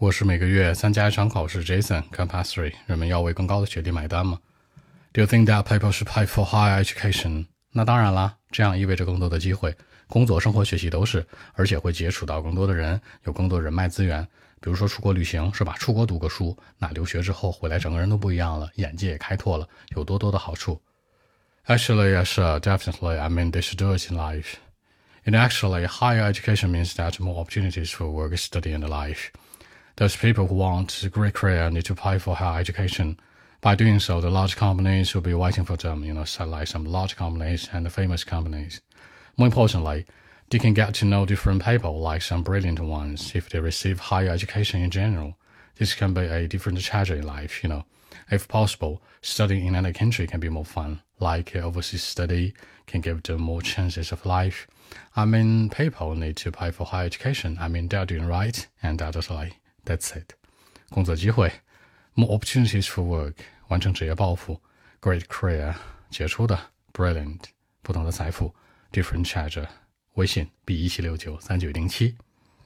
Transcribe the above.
我是每个月参加一场考试，Jason。Compulsory，人们要为更高的学历买单吗？Do you think that people should pay for higher education？那当然啦，这样意味着更多的机会，工作、生活、学习都是，而且会接触到更多的人，有更多人脉资源。比如说出国旅行，是吧？出国读个书，那留学之后回来，整个人都不一样了，眼界也开拓了，有多多的好处。Actually, yes, definitely. I mean, they should do it in life. And actually, higher education means that more opportunities for work, study, and life. Those people who want a great career need to pay for higher education. By doing so, the large companies will be waiting for them, you know, like some large companies and the famous companies. More importantly, they can get to know different people, like some brilliant ones, if they receive higher education in general. This can be a different chapter in life, you know. If possible, studying in another country can be more fun, like overseas study can give them more chances of life. I mean, people need to pay for higher education. I mean, they're doing right, and that's like That's it，工作机会，more opportunities for work，完成职业抱负，great career，杰出的，brilliant，不同的财富，different charge，微信 b 一七六九三九零七。